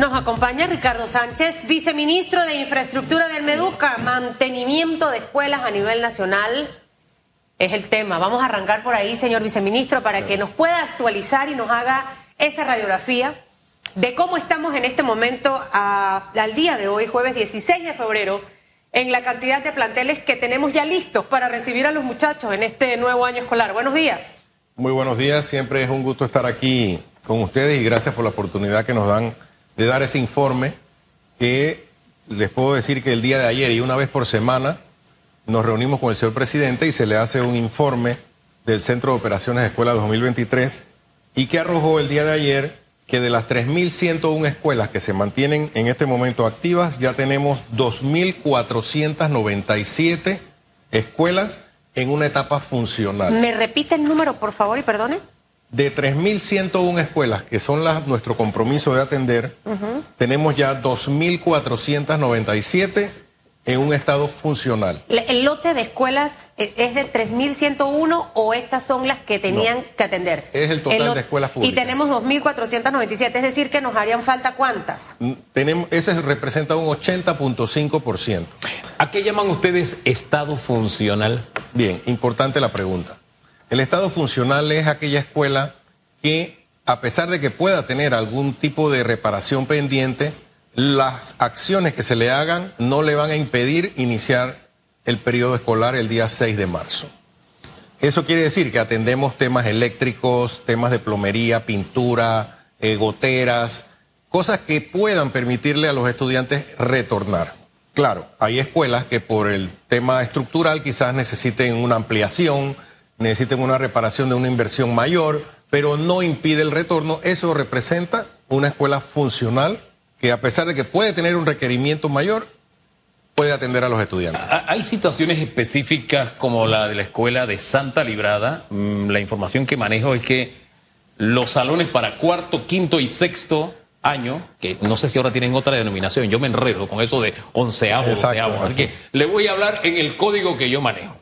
Nos acompaña Ricardo Sánchez, viceministro de Infraestructura del Meduca, mantenimiento de escuelas a nivel nacional. Es el tema. Vamos a arrancar por ahí, señor viceministro, para que nos pueda actualizar y nos haga esa radiografía de cómo estamos en este momento al día de hoy, jueves 16 de febrero, en la cantidad de planteles que tenemos ya listos para recibir a los muchachos en este nuevo año escolar. Buenos días. Muy buenos días, siempre es un gusto estar aquí con ustedes y gracias por la oportunidad que nos dan de dar ese informe que les puedo decir que el día de ayer y una vez por semana nos reunimos con el señor presidente y se le hace un informe del Centro de Operaciones de Escuela 2023 y que arrojó el día de ayer que de las 3.101 escuelas que se mantienen en este momento activas, ya tenemos 2.497 escuelas en una etapa funcional. ¿Me repite el número, por favor, y perdone? De 3.101 escuelas, que son las, nuestro compromiso de atender, tenemos ya 2.497 en un estado funcional. ¿El lote de escuelas e, es de 3.101 o estas son las que tenían que atender? Es el total de escuelas públicas. Y tenemos 2.497, es decir, que nos harían falta cuántas? Mm, tenemos, ese representa un 80.5%. ¿A qué llaman ustedes estado funcional? Bien, importante la pregunta. El estado funcional es aquella escuela que, a pesar de que pueda tener algún tipo de reparación pendiente, las acciones que se le hagan no le van a impedir iniciar el periodo escolar el día 6 de marzo. Eso quiere decir que atendemos temas eléctricos, temas de plomería, pintura, eh, goteras, cosas que puedan permitirle a los estudiantes retornar. Claro, hay escuelas que por el tema estructural quizás necesiten una ampliación, necesiten una reparación de una inversión mayor, pero no impide el retorno. Eso representa una escuela funcional que a pesar de que puede tener un requerimiento mayor, puede atender a los estudiantes. Hay situaciones específicas como la de la escuela de Santa Librada. Mm, la información que manejo es que los salones para cuarto, quinto y sexto año, que no sé si ahora tienen otra denominación, yo me enredo con eso de onceavo, doceavo. Así que le voy a hablar en el código que yo manejo.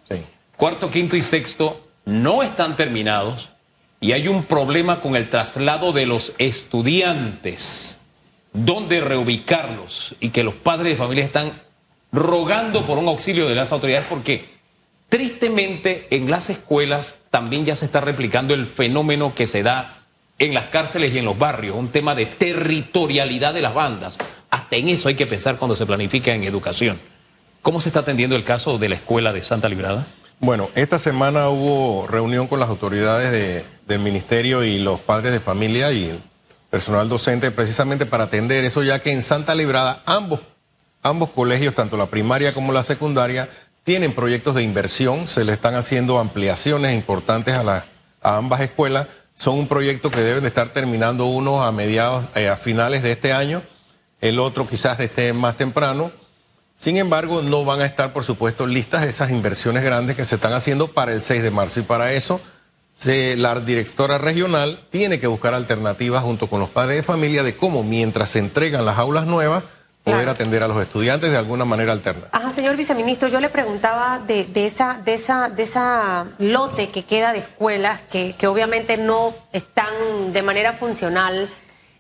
Cuarto, quinto y sexto no están terminados y hay un problema con el traslado de los estudiantes, donde reubicarlos y que los padres de familia están rogando por un auxilio de las autoridades porque tristemente en las escuelas también ya se está replicando el fenómeno que se da en las cárceles y en los barrios, un tema de territorialidad de las bandas. Hasta en eso hay que pensar cuando se planifica en educación. ¿Cómo se está atendiendo el caso de la escuela de Santa Librada? Bueno, esta semana hubo reunión con las autoridades del ministerio y los padres de familia y el personal docente precisamente para atender eso, ya que en Santa Librada ambos, ambos colegios, tanto la primaria como la secundaria, tienen proyectos de inversión, se le están haciendo ampliaciones importantes a, a ambas escuelas. Son un proyecto que deben de estar terminando uno a mediados, eh, a finales de este año, el otro quizás de este más temprano sin embargo, no van a estar, por supuesto, listas esas inversiones grandes que se están haciendo para el 6 de marzo. Y para eso, la directora regional tiene que buscar alternativas junto con los padres de familia de cómo, mientras se entregan las aulas nuevas, poder atender a los estudiantes de alguna manera alterna. Ajá, señor viceministro, yo le preguntaba de, esa, de esa, de esa lote que queda de escuelas que, que obviamente no están de manera funcional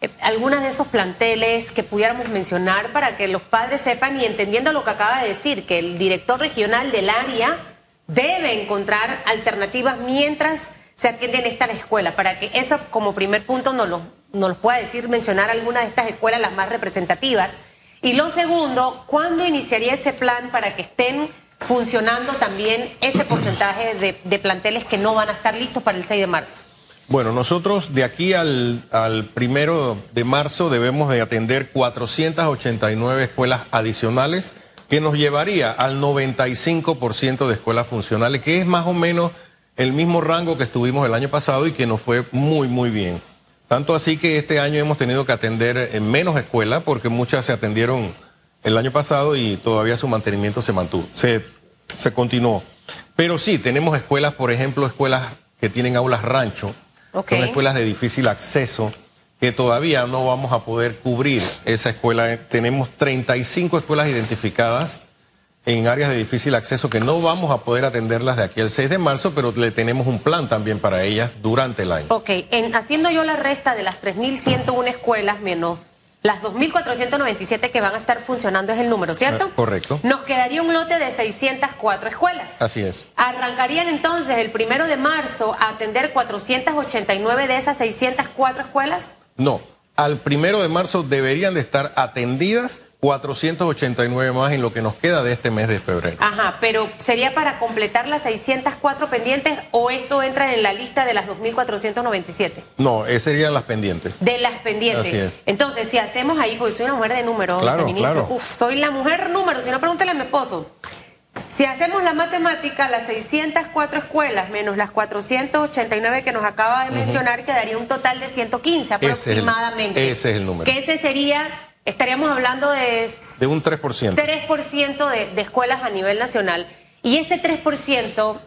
eh, algunas de esos planteles que pudiéramos mencionar para que los padres sepan y entendiendo lo que acaba de decir, que el director regional del área debe encontrar alternativas mientras se atienden esta escuela, para que eso como primer punto nos lo, nos pueda decir, mencionar algunas de estas escuelas las más representativas. Y lo segundo, ¿cuándo iniciaría ese plan para que estén funcionando también ese porcentaje de, de planteles que no van a estar listos para el 6 de marzo? Bueno, nosotros de aquí al, primero de marzo debemos de atender 489 escuelas adicionales, que nos llevaría al 95% de escuelas funcionales, que es más o menos el mismo rango que estuvimos el año pasado y que nos fue muy, muy bien. Tanto así que este año hemos tenido que atender en menos escuelas, porque muchas se atendieron el año pasado y todavía su mantenimiento se mantuvo, se continuó. Pero sí, tenemos escuelas, por ejemplo, escuelas que tienen aulas rancho, son escuelas de difícil acceso que todavía no vamos a poder cubrir esa escuela. Tenemos 35 escuelas identificadas en áreas de difícil acceso que no vamos a poder atenderlas de aquí al 6 de marzo, pero le tenemos un plan también para ellas durante el año. Ok, en, haciendo yo la resta de las 3.101 escuelas menos las 2.497 que van a estar funcionando es el número, ¿cierto? Ah, correcto. Nos quedaría un lote de 604 escuelas. Así es. Arrancarían entonces el primero de marzo a atender 489 de esas 604 escuelas. No, al primero de marzo deberían de estar atendidas 489 más en lo que nos queda de este mes de febrero. Ajá, pero ¿sería para completar las 604 pendientes o esto entra en la lista de las 2.497? No, esas serían las pendientes. De las pendientes. Así es. Entonces, si hacemos ahí, porque soy una mujer de números, Claro, claro. Uf, soy la mujer número, si no pregúntale a mi esposo. Si hacemos la matemática, las 604 escuelas menos las 489 que nos acaba de mencionar, quedaría un total de 115 Ese es el- aproximadamente. ese es el número. Que ese sería, estaríamos hablando de De un 3%. 3% de, de escuelas a nivel nacional. Y ese 3%,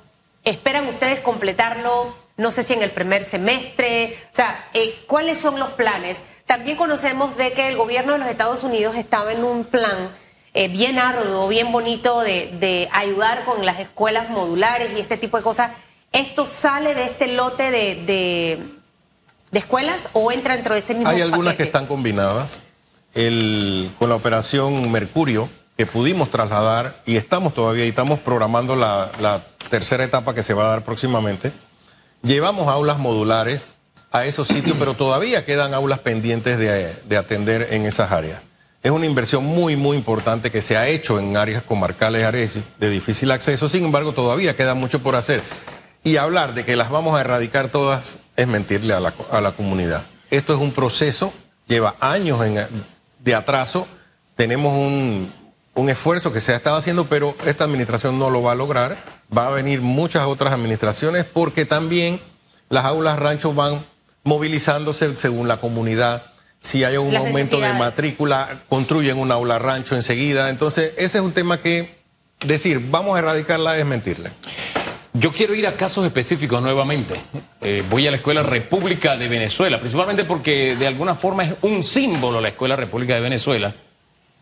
¿esperan ustedes completarlo? No sé si en el primer semestre. O sea, eh, ¿cuáles son los planes? También conocemos de que el gobierno de los Estados Unidos estaba en un plan eh, bien arduo, bien bonito de, de ayudar con las escuelas modulares y este tipo de cosas. ¿Esto sale de este lote de, de, de escuelas o entra dentro de ese mismo Hay algunas que están combinadas. Con la operación Mercurio, que pudimos trasladar y estamos todavía y estamos programando la, tercera etapa que se va a dar próximamente. Llevamos aulas modulares a esos sitios, pero todavía quedan aulas pendientes de, de atender en esas áreas. Es una inversión muy, muy importante que se ha hecho en áreas comarcales, áreas de difícil acceso. Sin embargo, todavía queda mucho por hacer. Y hablar de que las vamos a erradicar todas es mentirle a la comunidad. Esto es un proceso, lleva años en- de atraso. Tenemos un, un esfuerzo que se ha estado haciendo, pero esta administración no lo va a lograr. Va a venir muchas otras administraciones porque también las aulas ranchos van movilizándose según la comunidad. Si hay un Las aumento de matrícula, construyen una aula rancho enseguida. Entonces, ese es un tema que decir, vamos a erradicarla es mentirle. Yo quiero ir a casos específicos nuevamente. Eh, voy a la Escuela República de Venezuela, principalmente porque de alguna forma es un símbolo la Escuela República de Venezuela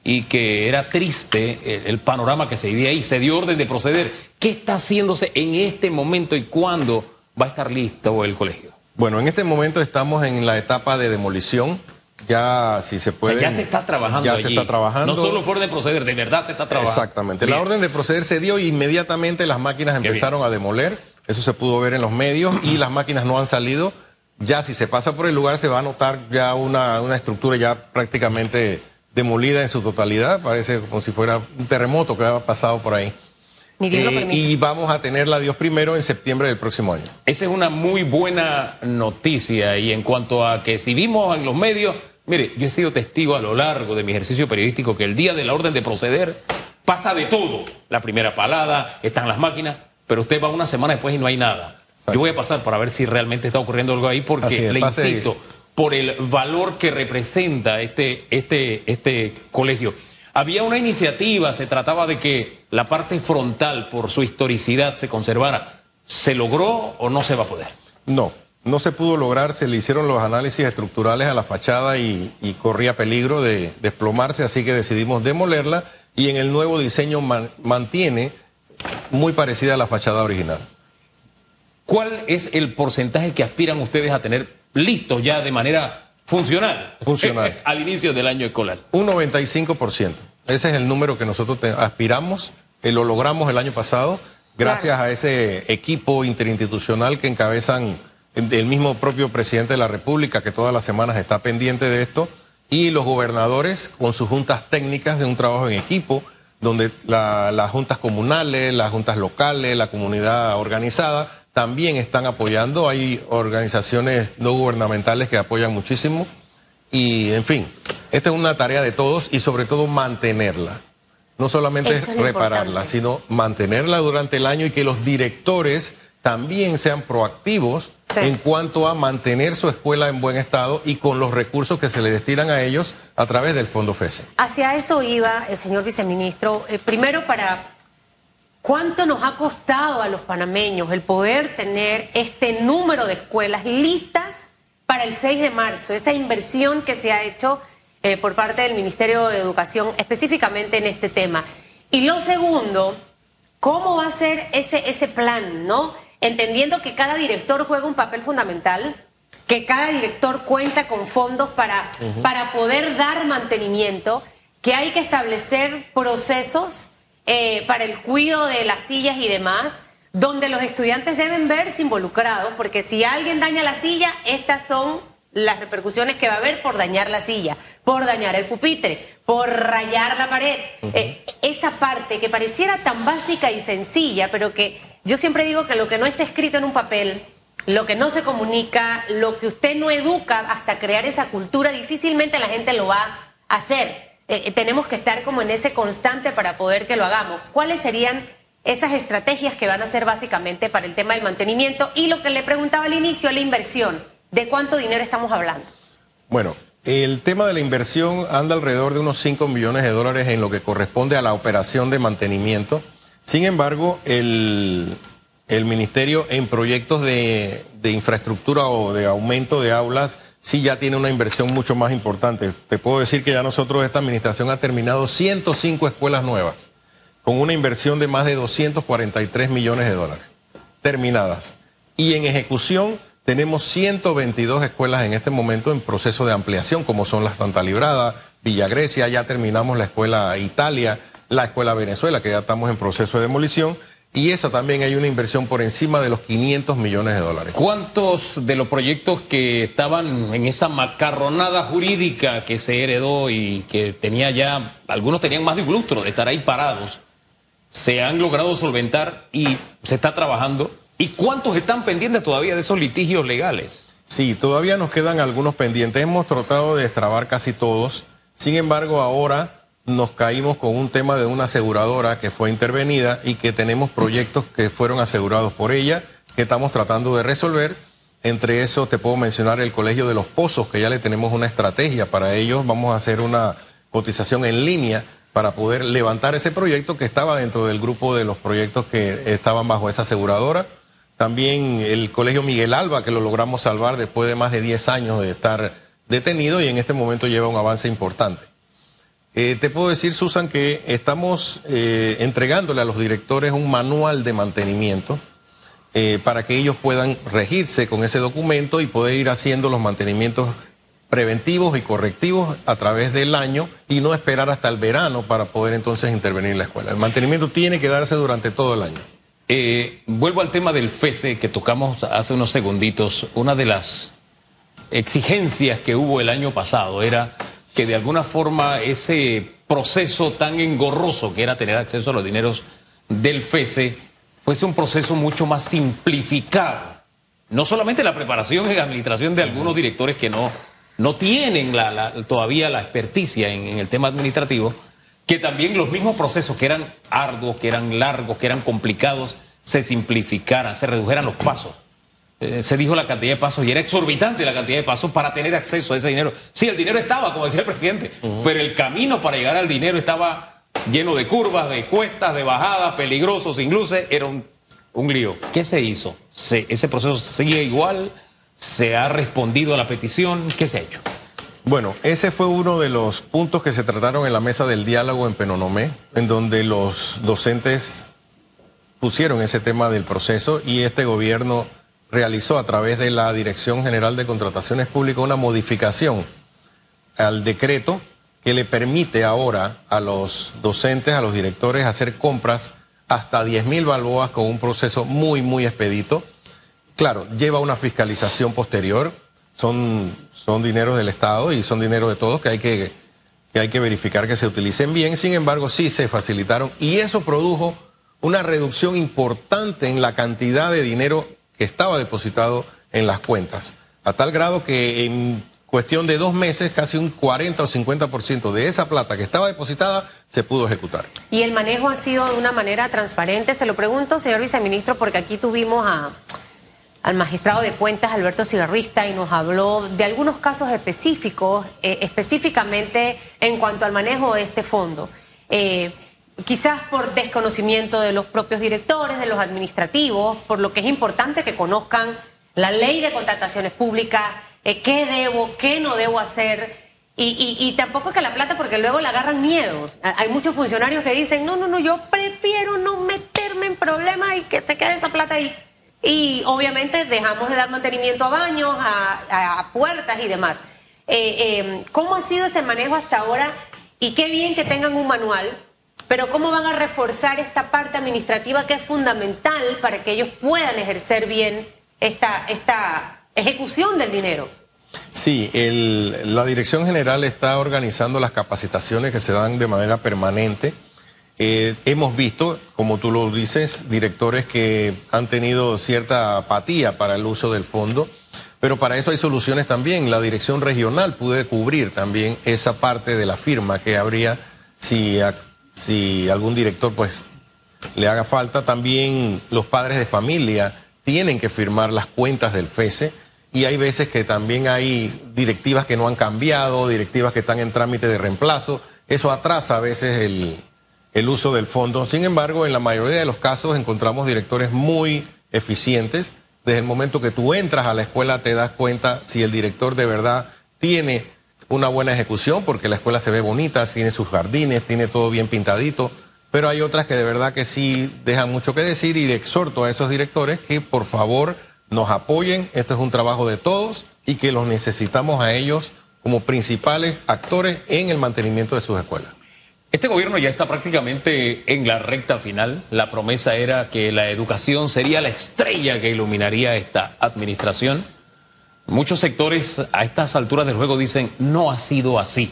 y que era triste el, el panorama que se vivía ahí. Se dio orden de proceder. ¿Qué está haciéndose en este momento y cuándo va a estar listo el colegio? Bueno, en este momento estamos en la etapa de demolición. Ya, si se O sea, puede. ya se está trabajando Ya allí. se está trabajando. No solo fue orden de proceder, de verdad se está trabajando. Exactamente. Bien. La orden de proceder se dio y inmediatamente las máquinas empezaron a demoler. Eso se pudo ver en los medios y las máquinas no han salido. Ya si se pasa por el lugar se va a notar ya una, una estructura ya prácticamente demolida en su totalidad. Parece como si fuera un terremoto que ha pasado por ahí. Eh, permite. y vamos a tenerla Dios primero en septiembre del próximo año. Esa es una muy buena noticia y en cuanto a que si vimos en los medios, mire, yo he sido testigo a lo largo de mi ejercicio periodístico que el día de la orden de proceder pasa de todo. La primera palada, están las máquinas, pero usted va una semana después y no hay nada. Exacto. Yo voy a pasar para ver si realmente está ocurriendo algo ahí porque es, le insisto, por el valor que representa este, este, este colegio. Había una iniciativa, se trataba de que la parte frontal, por su historicidad, se conservara. ¿Se logró o no se va a poder? No, no se pudo lograr, se le hicieron los análisis estructurales a la fachada y, y corría peligro de desplomarse, así que decidimos demolerla y en el nuevo diseño man- mantiene muy parecida a la fachada original. ¿Cuál es el porcentaje que aspiran ustedes a tener listo ya de manera funcional? Funcional. Al inicio del año escolar. Un 95%. Ese es el número que nosotros te- aspiramos, eh, lo logramos el año pasado, gracias a ese equipo interinstitucional que encabezan el mismo propio presidente de la República, que todas las semanas está pendiente de esto, y los gobernadores con sus juntas técnicas de un trabajo en equipo, donde la- las juntas comunales, las juntas locales, la comunidad organizada también están apoyando. Hay organizaciones no gubernamentales que apoyan muchísimo. Y, en fin, esta es una tarea de todos y sobre todo mantenerla. No solamente Eso es repararla, importante. sino mantenerla durante el año y que los directores también sean proactivos Sí. en cuanto a mantener su escuela en buen estado y con los recursos que se le destinan a ellos a través del Fondo FESE. Hacia eso iba el señor viceministro. Eh, primero, para cuánto nos ha costado a los panameños el poder tener este número de escuelas listas para el 6 de marzo, esa inversión que se ha hecho eh, por parte del Ministerio de Educación específicamente en este tema. Y lo segundo, ¿cómo va a ser ese, ese plan, no? Entendiendo que cada director juega un papel fundamental. que cada director cuenta con fondos para, para poder dar mantenimiento, que hay que establecer procesos eh, para el cuidado de las sillas y demás, donde los estudiantes deben verse involucrados, porque si alguien daña la silla, estas son las repercusiones que va a haber por dañar la silla, por dañar el pupitre, por rayar la pared. Eh, esa parte que pareciera tan básica y sencilla, pero que yo siempre digo que lo que no está escrito en un papel, lo que no se comunica, lo que usted no educa hasta crear esa cultura, difícilmente la gente lo va a hacer. Eh, eh, tenemos que estar como en ese constante para poder que lo hagamos. ¿Cuáles serían esas estrategias que van a ser básicamente para el tema del mantenimiento? Y lo que le preguntaba al inicio, la inversión. ¿De cuánto dinero estamos hablando? Bueno, el tema de la inversión anda alrededor de unos 5 millones de dólares en lo que corresponde a la operación de mantenimiento. Sin embargo, el, el ministerio en proyectos de, de, infraestructura o de aumento de aulas sí ya tiene una inversión mucho más importante. Te puedo decir que ya nosotros, esta administración ha terminado 105 escuelas nuevas con una inversión de más de 243 millones de dólares terminadas. Y en ejecución tenemos 122 escuelas en este momento en proceso de ampliación, como son la Santa Librada, Villa Grecia, ya terminamos la escuela Italia, la escuela Venezuela, que ya estamos en proceso de demolición. Y esa también hay una inversión por encima de los 500 millones de dólares. ¿Cuántos de los proyectos que estaban en esa macarronada jurídica que se heredó y que tenía ya, algunos tenían más de un lustro de estar ahí parados, se han logrado solventar y se está trabajando? ¿Y cuántos están pendientes todavía de esos litigios legales? Sí, todavía nos quedan algunos pendientes. Hemos tratado de destrabar casi todos. Sin embargo, ahora nos caímos con un tema de una aseguradora que fue intervenida y que tenemos proyectos que fueron asegurados por ella, que estamos tratando de resolver. Entre eso te puedo mencionar el Colegio de los Pozos, que ya le tenemos una estrategia para ellos. Vamos a hacer una cotización en línea para poder levantar ese proyecto que estaba dentro del grupo de los proyectos que estaban bajo esa aseguradora. También el Colegio Miguel Alba, que lo logramos salvar después de más de 10 años de estar detenido y en este momento lleva un avance importante. Eh, te puedo decir, Susan, que estamos eh, entregándole a los directores un manual de mantenimiento eh, para que ellos puedan regirse con ese documento y poder ir haciendo los mantenimientos preventivos y correctivos a través del año y no esperar hasta el verano para poder entonces intervenir en la escuela. El mantenimiento tiene que darse durante todo el año. Vuelvo al tema del FESE que tocamos hace unos segunditos. Una de las exigencias que hubo el año pasado era que de alguna forma ese proceso tan engorroso que era tener acceso a los dineros del FESE fuese un proceso mucho más simplificado. No solamente la preparación y administración de algunos directores que no, no tienen todavía la experticia en el tema administrativo, que también los mismos procesos que eran arduos, que eran largos, que eran complicados, se simplificaran, se redujeran los pasos. Eh, se dijo la cantidad de pasos y era exorbitante la cantidad de pasos para tener acceso a ese dinero. Sí, el dinero estaba, como decía el presidente, pero el camino para llegar al dinero estaba lleno de curvas, de cuestas, de bajadas, peligroso, sin luces, era un, un lío. ¿Qué se hizo? ¿Ese proceso sigue igual? ¿Se ha respondido a la petición? ¿Qué se ha hecho? Bueno, ese fue uno de los puntos que se trataron en la mesa del diálogo en Penonomé, en donde los docentes pusieron ese tema del proceso y este gobierno realizó a través de la Dirección General de Contrataciones Públicas una modificación al decreto que le permite ahora a los docentes, a los directores hacer compras hasta 10 mil balboas con un proceso muy, muy expedito. Claro, lleva una fiscalización posterior, son, son dineros del Estado y son dinero de todos que hay que, que hay que verificar que se utilicen bien. Sin embargo, sí se facilitaron y eso produjo una reducción importante en la cantidad de dinero que estaba depositado en las cuentas, a tal grado que en cuestión de dos meses casi un 40 o 50% de esa plata que estaba depositada se pudo ejecutar. ¿Y el manejo ha sido de una manera transparente? Se lo pregunto, señor viceministro, porque aquí tuvimos al magistrado de cuentas Alberto Cigarrista y nos habló de algunos casos específicos, eh, específicamente en cuanto al manejo de este fondo. Eh, quizás por desconocimiento de los propios directores, de los administrativos, por lo que es importante que conozcan la ley de contrataciones públicas, eh, qué debo, qué no debo hacer. Y, y, tampoco que la plata, porque luego le agarran miedo. Hay muchos funcionarios que dicen, no, no, no, yo prefiero no meterme en problemas y que se quede esa plata ahí. Y obviamente dejamos de dar mantenimiento a baños, a, puertas y demás. Eh, eh, ¿Cómo ha sido ese manejo hasta ahora? Y qué bien que tengan un manual, pero ¿cómo van a reforzar esta parte administrativa que es fundamental para que ellos puedan ejercer bien esta, esta ejecución del dinero? Sí, la Dirección General está organizando las capacitaciones que se dan de manera permanente eh, hemos visto, como tú lo dices, directores que han tenido cierta apatía para el uso del fondo, pero para eso hay soluciones también. La dirección regional puede cubrir también esa parte de la firma que habría si, si algún director pues le haga falta. También los padres de familia tienen que firmar las cuentas del FESE y hay veces que también hay directivas que no han cambiado, directivas que están en trámite de reemplazo. Eso atrasa a veces el, el uso del fondo. Sin embargo, en la mayoría de los casos encontramos directores muy eficientes. Desde el momento que tú entras a la escuela te das cuenta si el director de verdad tiene una buena ejecución, porque la escuela se ve bonita, tiene sus jardines, tiene todo bien pintadito, pero hay otras que de verdad que sí dejan mucho que decir y exhorto a esos directores que por favor nos apoyen, esto es un trabajo de todos y que los necesitamos a ellos como principales actores en el mantenimiento de sus escuelas. Este gobierno ya está prácticamente en la recta final. La promesa era que la educación sería la estrella que iluminaría esta administración. Muchos sectores a estas alturas del juego dicen no ha sido así.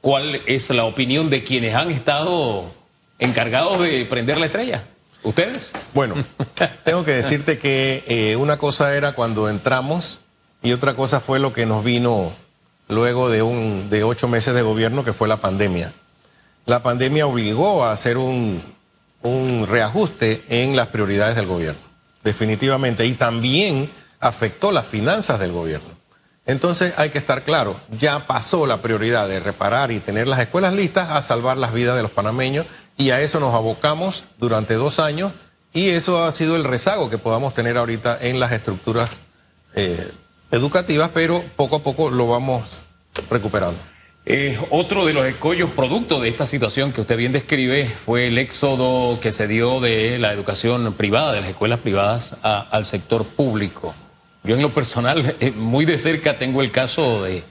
¿Cuál es la opinión de quienes han estado encargados de prender la estrella? ¿Ustedes? Bueno, tengo que decirte que eh, una cosa era cuando entramos y otra cosa fue lo que nos vino luego de, un, de ocho meses de gobierno que fue la pandemia. La pandemia obligó a hacer un, un reajuste en las prioridades del gobierno, definitivamente, y también afectó las finanzas del gobierno. Entonces hay que estar claro, ya pasó la prioridad de reparar y tener las escuelas listas a salvar las vidas de los panameños y a eso nos abocamos durante dos años y eso ha sido el rezago que podamos tener ahorita en las estructuras eh, educativas, pero poco a poco lo vamos recuperando. Eh, otro de los escollos producto de esta situación que usted bien describe fue el éxodo que se dio de la educación privada, de las escuelas privadas, al sector público. Yo en lo personal, eh, muy de cerca tengo el caso de,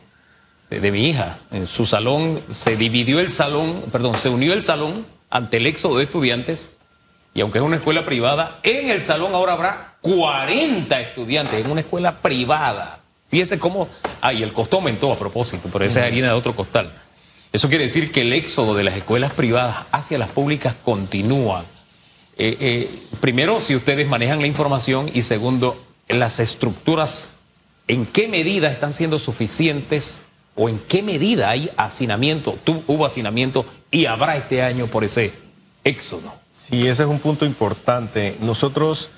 de, mi hija. En su salón se dividió el salón, perdón, se unió el salón ante el éxodo de estudiantes y aunque es una escuela privada, en el salón ahora habrá 40 estudiantes en una escuela privada. Fíjese cómo. Ah, y el costo aumentó a propósito, pero esa es harina de otro costal. Eso quiere decir que el éxodo de las escuelas privadas hacia las públicas continúa. Eh, eh, primero, si ustedes manejan la información y segundo, las estructuras, ¿en qué medida están siendo suficientes o en qué medida hay hacinamiento? hubo hacinamiento y habrá este año por ese éxodo. Sí, ese es un punto importante. Nosotros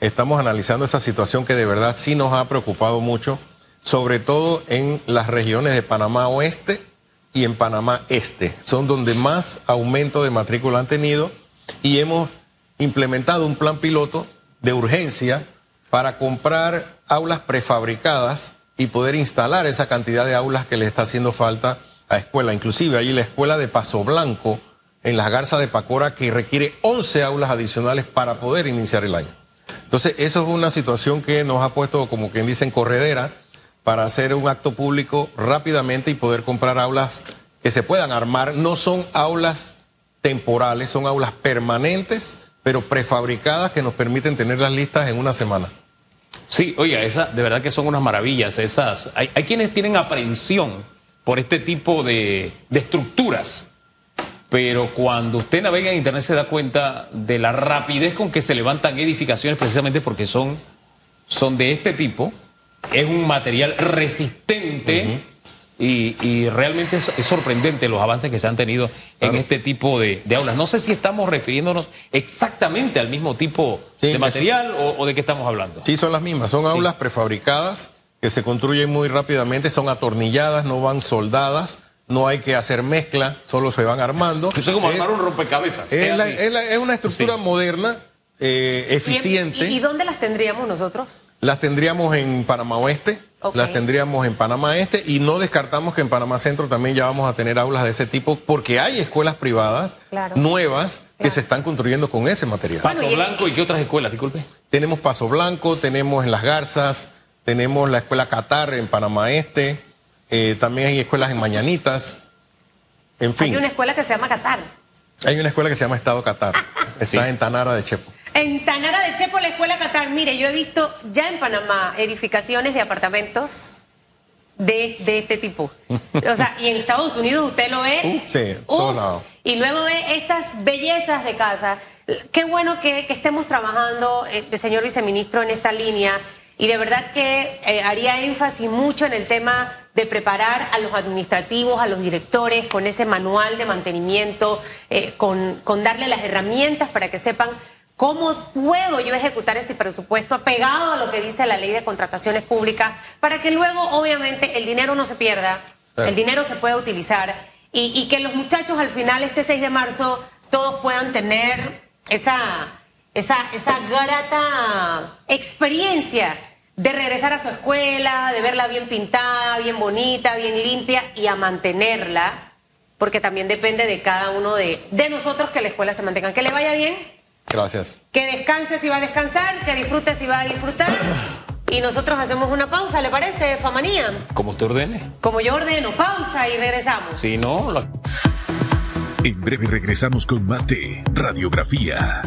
estamos analizando esa situación que de verdad sí nos ha preocupado mucho, sobre todo en las regiones de Panamá Oeste y en Panamá Este. Son donde más aumento de matrícula han tenido y hemos implementado un plan piloto de urgencia para comprar aulas prefabricadas y poder instalar esa cantidad de aulas que le está haciendo falta a escuela. Inclusive ahí la escuela de Paso Blanco en las garzas de Pacora que requiere 11 aulas adicionales para poder iniciar el año. Entonces, eso es una situación que nos ha puesto, como quien dice, en corredera para hacer un acto público rápidamente y poder comprar aulas que se puedan armar. No son aulas temporales, son aulas permanentes, pero prefabricadas que nos permiten tenerlas listas en una semana. Sí, oiga, esa, de verdad que son unas maravillas. Esas, hay, quienes tienen aprehensión por este tipo de, de estructuras pero cuando usted navega en Internet se da cuenta de la rapidez con que se levantan edificaciones precisamente porque son, son de este tipo, es un material resistente y, realmente es, sorprendente los avances que se han tenido en este tipo de, aulas. No sé si estamos refiriéndonos exactamente al mismo tipo de material o, de qué estamos hablando. Sí, son las mismas, son aulas prefabricadas que se construyen muy rápidamente, son atornilladas, no van soldadas no hay que hacer mezcla, solo se van armando. Eso es como armar un rompecabezas. Es, una estructura moderna, eh, eficiente. ¿Y, dónde las tendríamos nosotros? Las tendríamos en Panamá Oeste, las tendríamos en Panamá Este y no descartamos que en Panamá Centro también ya vamos a tener aulas de ese tipo porque hay escuelas privadas nuevas que se están construyendo con ese material. Paso Blanco y qué otras escuelas, disculpe. tenemos Paso Blanco, tenemos en Las Garzas, tenemos la escuela Qatar en Panamá Este, eh, también hay escuelas en Mañanitas. En fin. Hay una escuela que se llama Qatar. Hay una escuela que se llama Estado Qatar. Está en Tanara de Chepo. En Tanara de Chepo, la escuela Qatar. Mire, yo he visto ya en Panamá edificaciones de apartamentos de, de este tipo. O sea, y en Estados Unidos usted lo ve. Sí, todos lados. Y luego ve estas bellezas de casa. Qué bueno que, que estemos trabajando, eh, señor viceministro, en esta línea. Y de verdad que eh, haría énfasis mucho en el tema de preparar a los administrativos, a los directores, con ese manual de mantenimiento, eh, con, con darle las herramientas para que sepan ¿Cómo puedo yo ejecutar ese presupuesto apegado a lo que dice la ley de contrataciones públicas para que luego, obviamente, el dinero no se pierda, el dinero se pueda utilizar y, y, que los muchachos al final, este 6 de marzo, todos puedan tener esa, esa, esa grata experiencia de regresar a su escuela, de verla bien pintada, bien bonita, bien limpia y a mantenerla, porque también depende de cada uno de, de nosotros que la escuela se mantenga. Que le vaya bien. Gracias. Que descanse si va a descansar, que disfrute si va a disfrutar. Y nosotros hacemos una pausa, ¿le parece, Famanía? Como usted ordene. Como yo ordeno, pausa y regresamos. Si no, la... En breve regresamos con más de Radiografía.